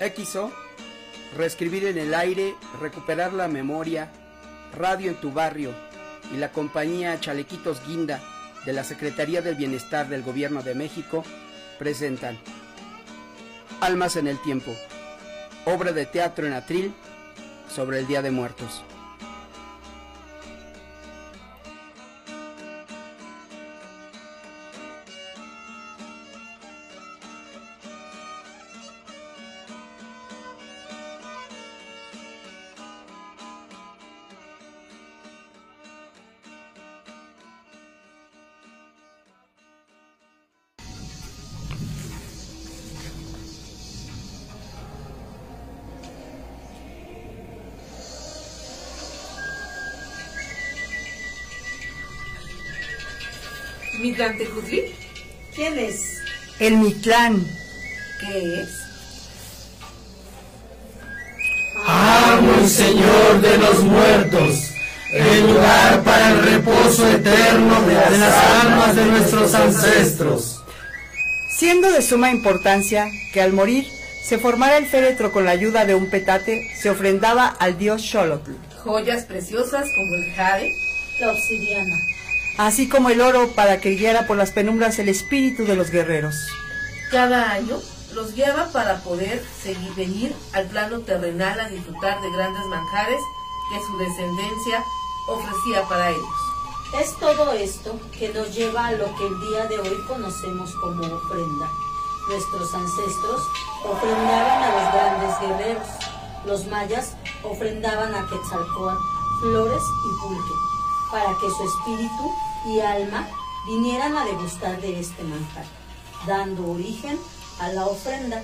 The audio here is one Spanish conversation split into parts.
XO, reescribir en el aire, recuperar la memoria, radio en tu barrio y la compañía Chalequitos Guinda de la Secretaría del Bienestar del Gobierno de México presentan Almas en el Tiempo, obra de teatro en atril sobre el Día de Muertos. ¿Quién es? El Mitlán. ¿Qué es? Amo y Señor de los muertos, el lugar para el reposo eterno de las almas de nuestros ancestros. Siendo de suma importancia que al morir se formara el féretro con la ayuda de un petate, se ofrendaba al dios Xolotl, Joyas preciosas como el jade, La obsidiana. Así como el oro para que guiara por las penumbras el espíritu de los guerreros. cada año los guiaba para poder seguir venir al plano terrenal a disfrutar de grandes manjares que su descendencia ofrecía para ellos. Es todo esto que nos lleva a lo que el día de hoy conocemos como ofrenda. Nuestros ancestros ofrendaban a los grandes guerreros. Los mayas ofrendaban a Quetzalcóatl flores y pulque, para que su espíritu y alma vinieran a degustar de este manjar, dando origen a la ofrenda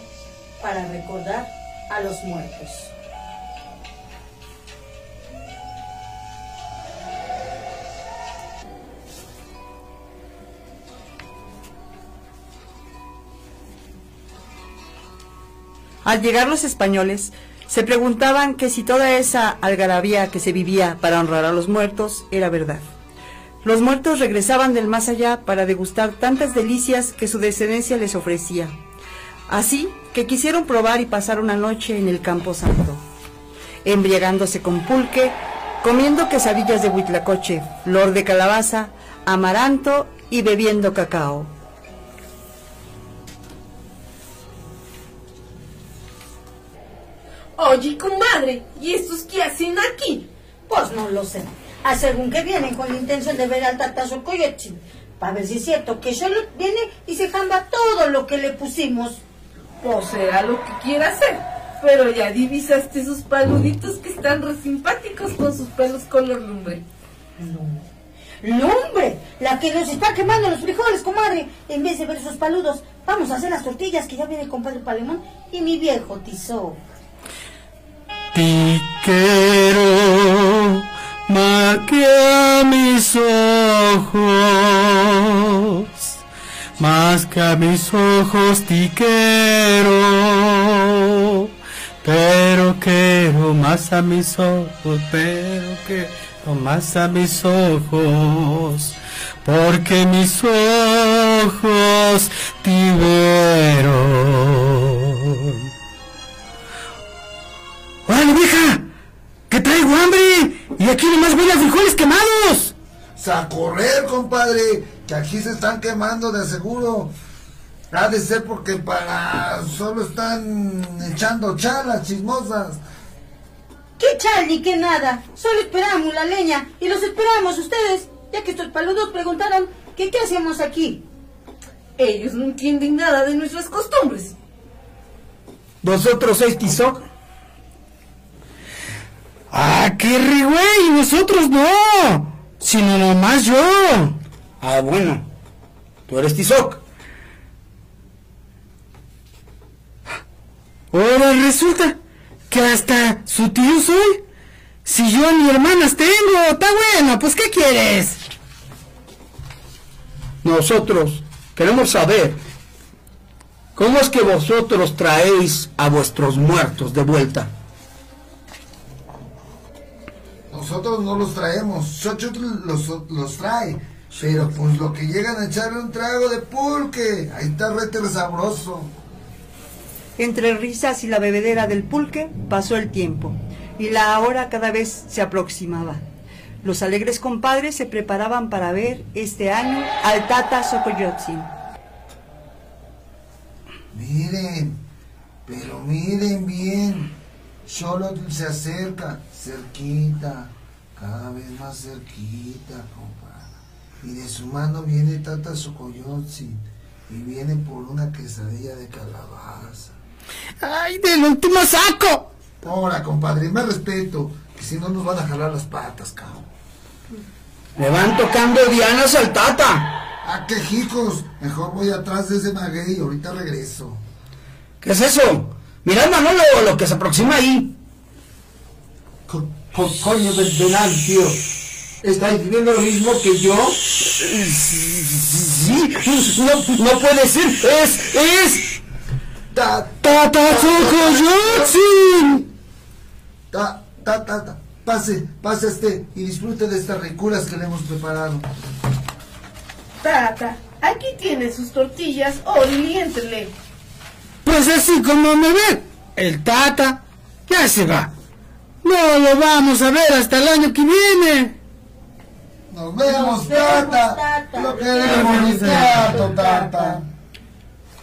para recordar a los muertos. Al llegar los españoles, se preguntaban que si toda esa algarabía que se vivía para honrar a los muertos era verdad. Los muertos regresaban del más allá para degustar tantas delicias que su descendencia les ofrecía. Así que quisieron probar y pasar una noche en el Campo Santo, embriagándose con pulque, comiendo quesadillas de huitlacoche, flor de calabaza, amaranto y bebiendo cacao. Oye, comadre, ¿y estos qué hacen aquí? Pues no lo sé. A según que vienen con la intención de ver al tatazo Coyotzin, para ver si es cierto que solo viene y se jamba todo lo que le pusimos. Pues será lo que quiera hacer. Pero ya divisaste esos paluditos que están re simpáticos con sus pelos color lumbre. ¡Lumbre! La que nos está quemando los frijoles, comadre. En vez de ver esos paludos, vamos a hacer las tortillas que ya viene el compadre Palemón y mi viejo Tizó. Más que a mis ojos, más que a mis ojos te quiero, pero quiero más a mis ojos, pero quiero más a mis ojos, porque mis ojos te vieron. ¡Órale, vieja! ¡Que traigo hambre! Aquí nomás huele a frijoles quemados. A correr, compadre, que aquí se están quemando de seguro. Ha de ser porque para solo están echando chalas chismosas. ¡Qué chal ni qué nada! Solo esperamos la leña y los esperamos ustedes, ya que estos paludos preguntaron que qué hacíamos aquí. Ellos no entienden nada de nuestras costumbres. ¿Vosotros sois Tizoc? ¡Ah, qué re, güey! ¡Nosotros no! Sino nomás yo. Ah, bueno, tú eres Tizoc. Ahora resulta que hasta su tío soy. Si yo ni hermanas tengo, está bueno, pues ¿qué quieres? Nosotros queremos saber cómo es que vosotros traéis a vuestros muertos de vuelta. Nosotros no los traemos, Xochitl los, los trae. Pero pues lo que llegan a echarle un trago de pulque, ahí está rete sabroso. Entre risas y la bebedera del pulque pasó el tiempo, y la hora cada vez se aproximaba. Los alegres compadres se preparaban para ver este año al Tata Sokoyotzin. Miren, pero miren bien. Solo se acerca, cerquita, cada vez más cerquita, compadre. Y de su mano viene Tata Sokoyotzin y viene por una quesadilla de calabaza. ¡Ay, del último saco! Ahora, compadre, más respeto, que si no nos van a jalar las patas, cabrón. Me van tocando dianas al tata. Ah, qué hijos. Mejor voy atrás de ese maguey y ahorita regreso. ¿Qué es eso? Mirad, Manolo, lo que se aproxima ahí. Co- co- coño del Venancio. ¿Estáis diciendo lo mismo que yo? Sí, no, no puede ser. Es, es. Ta, Tata Sokoyotzin. ta, ta, ta, ta. Pase, pase este y disfrute de estas ricuras que le hemos preparado. Tata, aquí tiene sus tortillas, oriéntele. Pues así como me ve, el tata ya se va. No lo vamos a ver hasta el año que viene. Nos vemos, Nos vemos, tata. tata. Lo queremos mi tato, tata.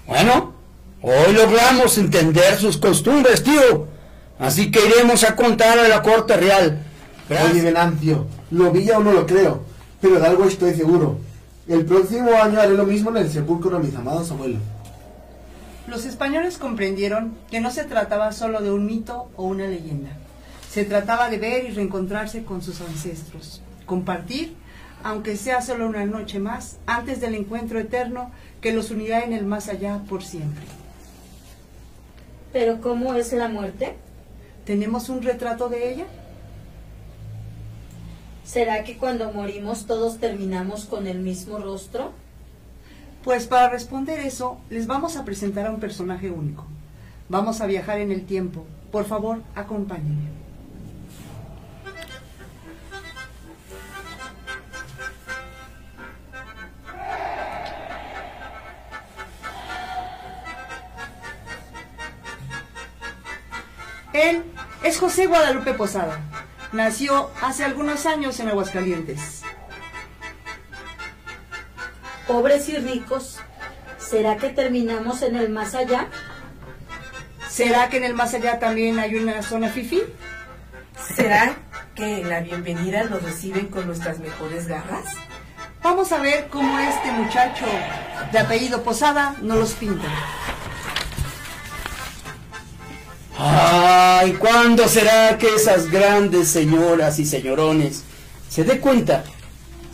Bueno, hoy logramos entender sus costumbres, tío. Así que iremos a contar a la corte real. Gracias. Oye, Venancio, lo vi o no lo creo, pero de algo estoy seguro. El próximo año haré lo mismo en el sepulcro de mis amados abuelos. Los españoles comprendieron que no se trataba solo de un mito o una leyenda. Se trataba de ver y reencontrarse con sus ancestros, compartir, aunque sea solo una noche más, antes del encuentro eterno que los unirá en el más allá por siempre. Pero ¿cómo es la muerte? ¿Tenemos un retrato de ella? ¿Será que cuando morimos todos terminamos con el mismo rostro? Pues para responder eso, les vamos a presentar a un personaje único. Vamos a viajar en el tiempo. Por favor, acompáñenme. Él es José Guadalupe Posada. Nació hace algunos años en Aguascalientes. Pobres y ricos, ¿será que terminamos en el más allá? ¿Será que en el más allá también hay una zona fifi? ¿Será que en la bienvenida nos reciben con nuestras mejores garras? Vamos a ver cómo este muchacho de apellido Posada nos los pinta. Ay, ¿cuándo será que esas grandes señoras y señorones se dé cuenta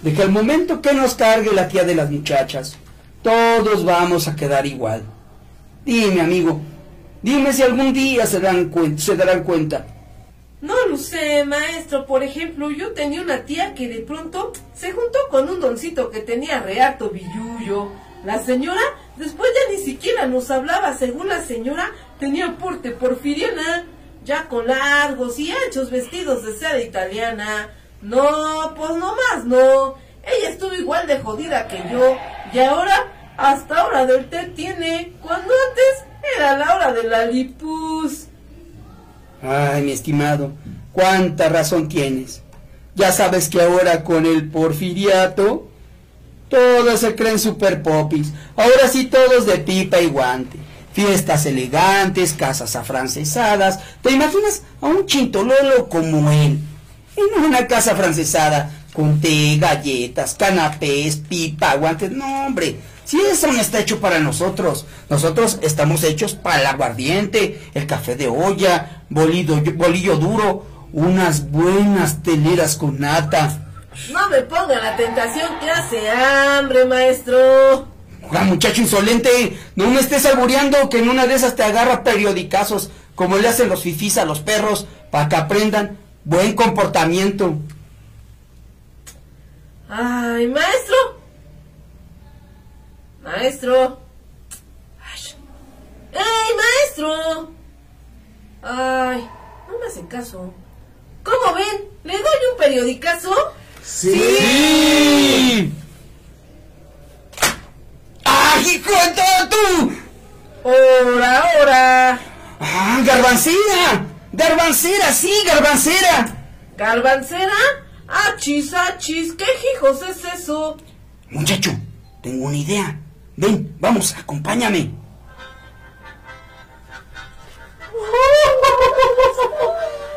de que al momento que nos cargue la tía de las muchachas, todos vamos a quedar igual? Dime, amigo, dime si algún día se, dan se darán cuenta. No lo sé, maestro. Por ejemplo, yo tenía una tía que de pronto se juntó con un doncito que tenía re harto billullo. La señora después ya ni siquiera nos hablaba. Según la señora, tenía porte porfiriana, ya con largos y anchos vestidos de seda italiana. No, pues no más, no. Ella estuvo igual de jodida que yo. Y ahora, hasta hora del té tiene, cuando antes era la hora de la lipus. Ay, mi estimado, cuánta razón tienes. Ya sabes que ahora con el porfiriato, todos se creen super popis. Ahora sí todos de pipa y guante. Fiestas elegantes, casas afrancesadas. ¿Te imaginas a un chintololo como él? En una casa afrancesada, con té, galletas, canapés, pipa, guantes. No, hombre, si eso no está hecho para nosotros. Nosotros estamos hechos para el aguardiente, el café de olla, bolido, bolillo duro, unas buenas teleras con nata. No me ponga la tentación que hace hambre, maestro. Ah, muchacho insolente, no me estés albureando que en una de esas te agarra periodicazos, como le hacen los fifís a los perros, para que aprendan buen comportamiento. Ay, maestro. Maestro. ¡Ey, maestro! Ay, no me hacen caso. ¿Cómo ven? ¿Le doy un periodicazo? ¡Sí! ¡Ay, hijo de todo tú! Ahora, ahora. ¡Ah, garbancera! ¡Garbancera, sí, garbancera! ¿Garbancera? Achis, achis, ¿qué hijos es eso? Muchacho, tengo una idea. Ven, vamos, acompáñame.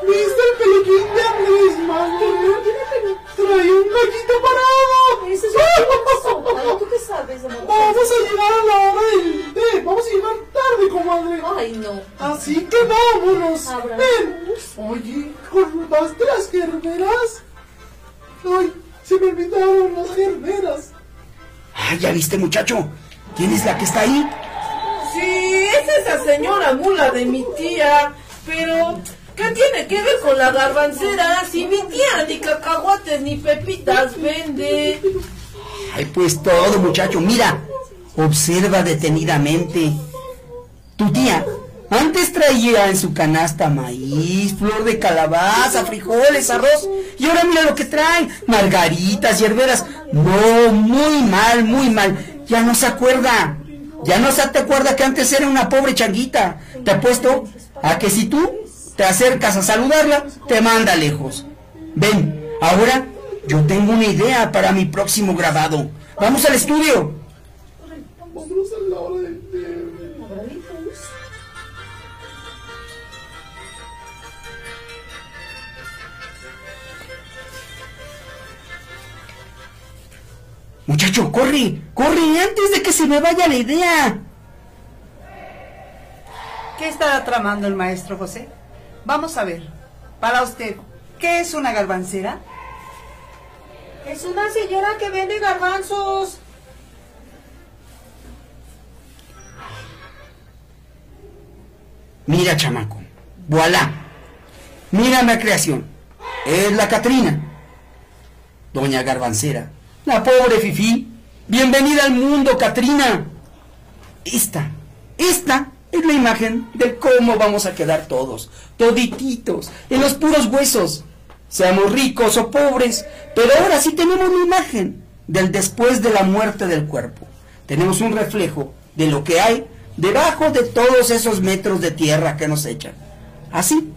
¿Viste el peluquín de Manuel? Trae un gallito parado. Ese es un Ay, ¿tú qué sabes de Vamos a llegar a la hora del té. Vamos a llegar tarde, comadre. Ay, no. Así que vámonos. Ven. Oye, ¿cortaste las gerberas? Ay, se me olvidaron las gerberas. Ah, ¿ya viste, muchacho? ¿Quién es la que está ahí? Sí, es esa señora mula de mi tía. Pero, ¿qué tiene que ver con la garbancera? Si mi tía ni cacahuates ni pepitas vende. Ay, pues todo, muchacho. Mira, observa detenidamente. Tu tía antes traía en su canasta maíz, flor de calabaza, frijoles, arroz. Y ahora mira lo que trae. Margaritas, hierberas. No, muy mal, muy mal. Ya no se acuerda. Ya no se te acuerda que antes era una pobre changuita. Te apuesto a que si tú te acercas a saludarla, te manda lejos. Ven, ahora yo tengo una idea para mi próximo grabado. Vamos al estudio. Muchacho, corre, corre antes de que se me vaya la idea. ¿Qué estará tramando el maestro José? Vamos a ver. Para usted, ¿qué es una garbancera? Es una señora que vende garbanzos. Mira, chamaco. Voilà. Mira la creación. Es la Catrina. Doña Garbancera. La pobre Fifi. Bienvenida al mundo, Catrina. Esta, esta es la imagen de cómo vamos a quedar todos. Todititos, en los puros huesos. Seamos ricos o pobres, pero ahora sí tenemos una imagen del después de la muerte del cuerpo. Tenemos un reflejo de lo que hay debajo de todos esos metros de tierra que nos echan. Así,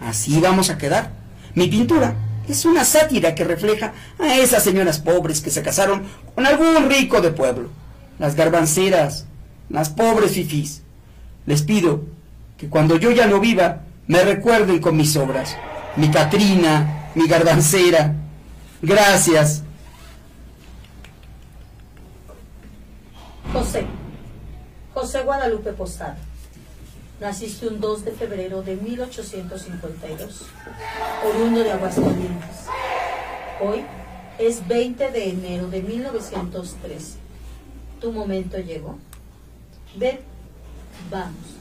así vamos a quedar. Mi pintura es una sátira que refleja a esas señoras pobres que se casaron con algún rico de pueblo. Las garbanceras, las pobres fifís. Les pido que cuando yo ya no viva, me recuerden con mis obras. Mi Catrina, mi garbancera. Gracias. José. José Guadalupe Posada. Naciste un 2 de febrero de 1852, oriundo de Aguascalientes. Hoy es 20 de enero de 1913. Tu momento llegó. Ven, vamos,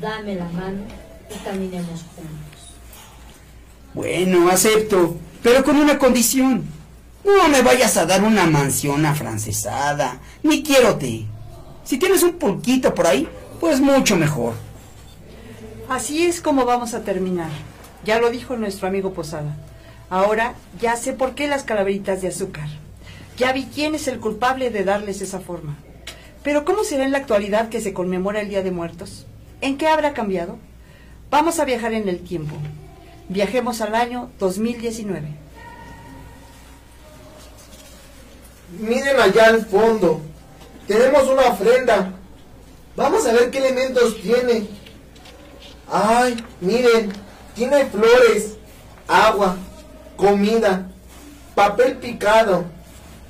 dame la mano y caminemos juntos. Bueno, acepto, pero con una condición. No me vayas a dar una mansión afrancesada, ni quiero té. Si tienes un pulquito por ahí, pues mucho mejor. Así es como vamos a terminar. Ya lo dijo nuestro amigo Posada. Ahora ya sé por qué las calaveritas de azúcar. Ya vi quién es el culpable de darles esa forma. Pero ¿cómo será en la actualidad que se conmemora el Día de Muertos? ¿En qué habrá cambiado? Vamos a viajar en el tiempo. Viajemos al año 2019. Miren allá al fondo. Tenemos una ofrenda. Vamos a ver qué elementos tiene. Ay, miren. Tiene flores, agua, comida, papel picado,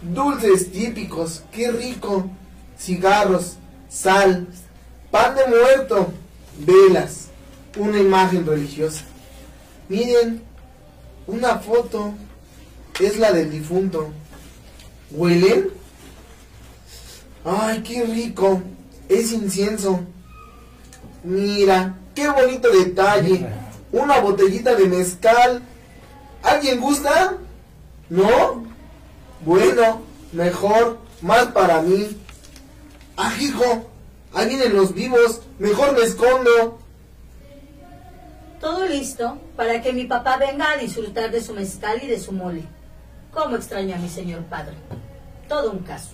dulces típicos. Qué rico. Cigarros, sal, pan de muerto, velas, una imagen religiosa. Miren, una foto. Es la del difunto. ¿Huelen? Ay, qué rico. Es incienso. Mira, qué bonito detalle. Una botellita de mezcal. ¿Alguien gusta? ¿No? Bueno, mejor, más para mí. Ah, hijo, ahí vienen los vivos. Mejor me escondo. Todo listo para que mi papá venga a disfrutar de su mezcal y de su mole. ¿Cómo extraño a mi señor padre? Todo un caso.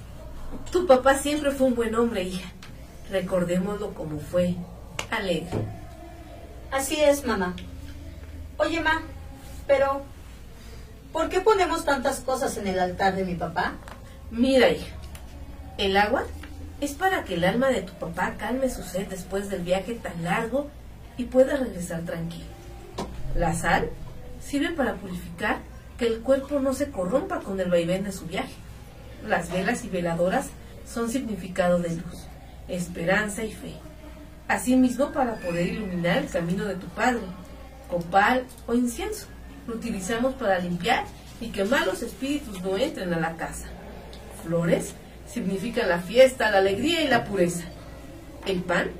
Tu papá siempre fue un buen hombre, hija. recordémoslo como fue, alegre. Así es, mamá. Oye, ma, pero ¿por qué ponemos tantas cosas en el altar de mi papá? Mira, hija, el agua es para que el alma de tu papá calme su sed después del viaje tan largo y pueda regresar tranquilo. La sal sirve para purificar que el cuerpo no se corrompa con el vaivén de su viaje. Las velas y veladoras son significado de luz, esperanza y fe. Asimismo, para poder iluminar el camino de tu padre, copal o incienso, lo utilizamos para limpiar y que malos espíritus no entren a la casa. Flores significan la fiesta, la alegría y la pureza. El pan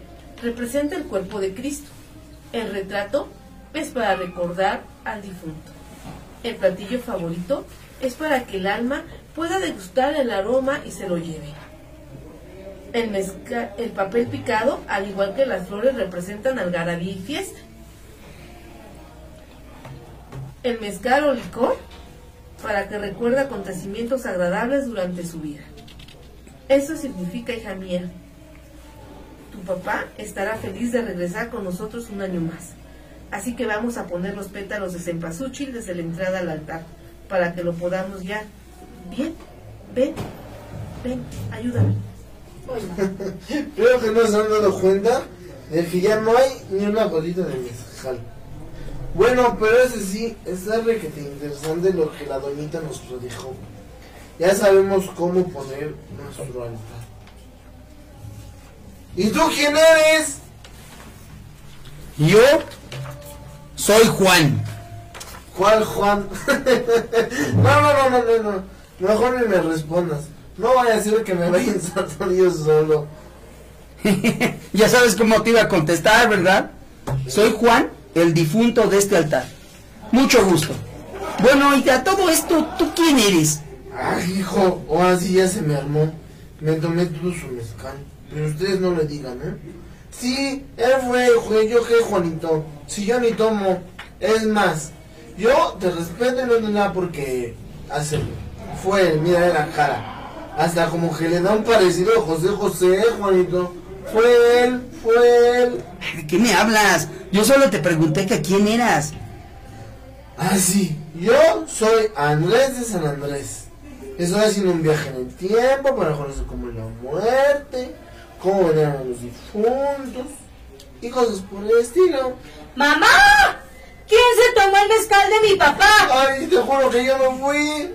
representa el cuerpo de Cristo. El retrato es para recordar al difunto. El platillo favorito es para que el alma pueda degustar el aroma y se lo lleve. El, el papel picado, al igual que las flores, representan algarabía y fiesta. El mezcal o licor, para que recuerde acontecimientos agradables durante su vida. Eso significa, hija mía, tu papá estará feliz de regresar con nosotros un año más. Así que vamos a poner los pétalos de cempasúchil desde la entrada al altar, para que lo podamos ya. Bien, ven, ven, ayúdame. Creo que no se han dado cuenta de que ya no hay ni una gotita de mezcal. Bueno, pero ese sí, está requete interesante lo que la doñita nos prodijo. Ya sabemos cómo poner nuestro altar. ¿Y tú quién eres? Yo soy Juan. ¿Cuál Juan? no, no, no, no, no, no. Mejor ni me respondas. No vaya a ser que me vaya en yo solo. ya sabes cómo te iba a contestar, ¿verdad? Soy Juan, el difunto de este altar. Mucho gusto. Bueno, y a todo esto, ¿tú quién eres? Ay, hijo, ahora sí ya se me armó. Me tomé todo su mezcal. Pero ustedes no le digan, ¿eh? Sí, él fue, fue yo qué, Juanito. Si yo ni tomo. Es más, yo te respeto y no tengo nada porque hace. Fue él, mira la cara. Hasta como que le da un parecido a José José, Juanito. Fue él, fue él. ¿De qué me hablas? Yo solo te pregunté que quién eras. Ah, sí. Yo soy Andrés de San Andrés. Estoy haciendo un viaje en el tiempo para conocer cómo es la muerte, cómo venían a los difuntos y cosas por el estilo. ¡Mamá! ¿Quién se tomó el mezcal de mi papá? Ay, te juro que yo no fui.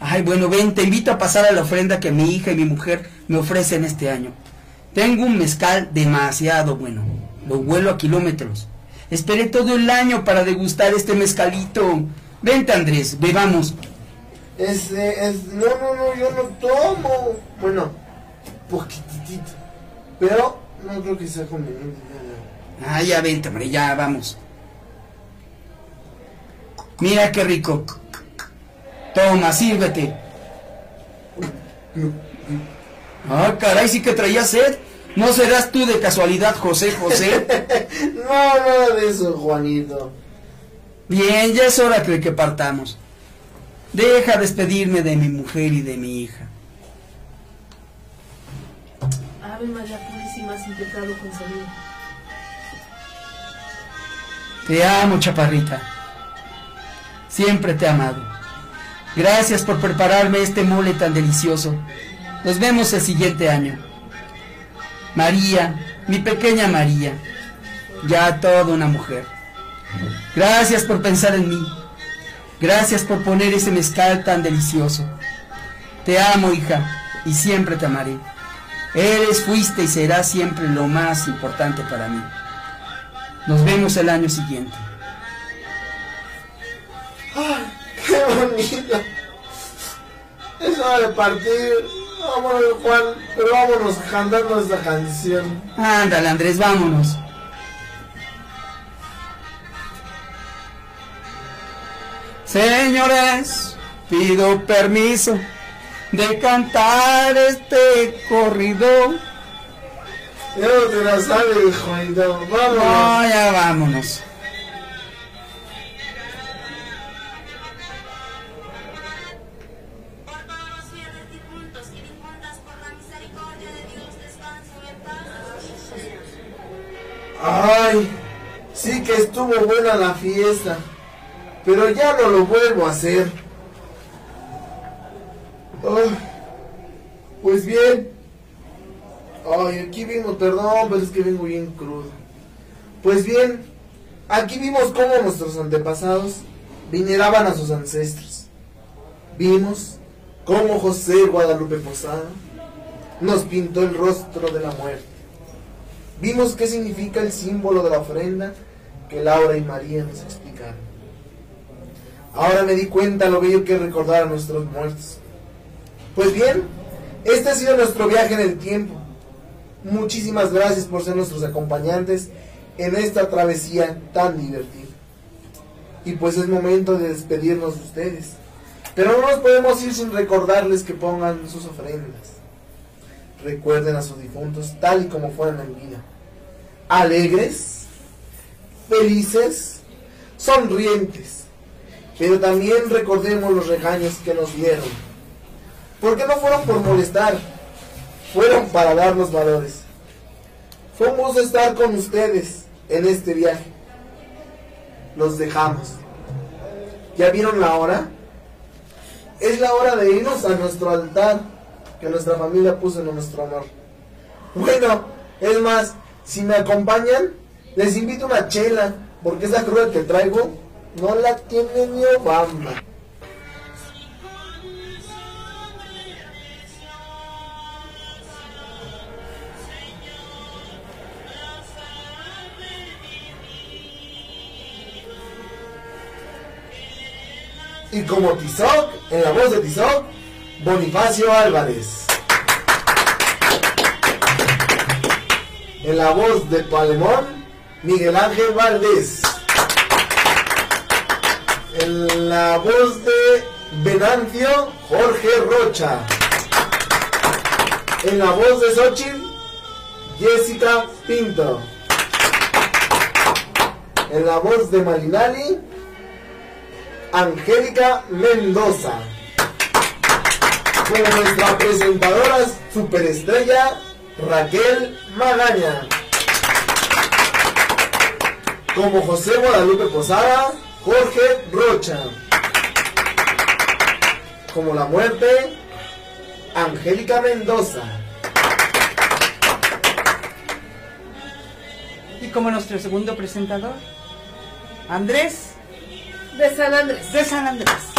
Ay, bueno, ven, te invito a pasar a la ofrenda que mi hija y mi mujer me ofrecen este año. Tengo un mezcal demasiado bueno. Lo vuelo a kilómetros. Esperé todo el año para degustar este mezcalito. Vente, Andrés, bebamos. Este, es, no, no, no, yo no tomo. Bueno, poquitito. Pero no creo que sea conveniente. Ah, ya vente, hombre, ya vamos. Mira qué rico. Toma, sírvete. Ah, caray, sí que traía sed. ¿No serás tú de casualidad, José José? No, nada de eso, Juanito. Bien, ya es hora de que partamos. Deja despedirme de mi mujer y de mi hija. Ave María Purísima, sin pecado concebida. Te amo, chaparrita. Siempre te he amado. Gracias por prepararme este mole tan delicioso. Nos vemos el siguiente año. María, mi pequeña María, ya toda una mujer. Gracias por pensar en mí. Gracias por poner ese mezcal tan delicioso. Te amo, hija, y siempre te amaré. Eres, fuiste y serás siempre lo más importante para mí. Nos vemos el año siguiente. ¡Ay, qué bonito! Es hora de partir. Vámonos, Juan, pero vámonos cantando esta canción. Ándale, Andrés, vámonos. Señores, pido permiso de cantar este corrido. Ya no te la sabes, Juanito. Vámonos. No, ya vámonos. Ay, sí que estuvo buena la fiesta, pero ya no lo vuelvo a hacer. Pues bien. Aquí vimos, perdón, pero es que vengo bien crudo. Pues bien, aquí vimos cómo nuestros antepasados veneraban a sus ancestros. Vimos cómo José Guadalupe Posada nos pintó el rostro de la muerte. Vimos qué significa el símbolo de la ofrenda que Laura y María nos explicaron. Ahora me di cuenta lo bello que recordar a nuestros muertos. Pues bien, este ha sido nuestro viaje en el tiempo. Muchísimas gracias por ser nuestros acompañantes en esta travesía tan divertida. Y pues es momento de despedirnos de ustedes. Pero no nos podemos ir sin recordarles que pongan sus ofrendas. Recuerden a sus difuntos tal y como fueron en vida. Alegres, felices, sonrientes. Pero también recordemos los regaños que nos dieron. Porque no fueron por molestar, fueron para darnos valores. Fue un gusto estar con ustedes en este viaje. Los dejamos. ¿Ya vieron la hora? Es la hora de irnos a nuestro altar que nuestra familia puso en nuestro honor. Bueno, es más, si me acompañan, les invito una chela, porque esa cruda que traigo no la tiene mi Obama. Y como Tizoc, en la voz de Tizoc, Bonifacio Álvarez. En la voz de Palemón, Miguel Ángel Valdés. En la voz de Venancio, Jorge Rocha. En la voz de Xochitl, Jessica Pinto. En la voz de Malinali, Angélica Mendoza. Como nuestra presentadora superestrella Raquel Magaña. Como José Guadalupe Posada, Jorge Rocha. Como la muerte, Angélica Mendoza. Y como nuestro segundo presentador, Andrés De San Andrés. de San Andrés.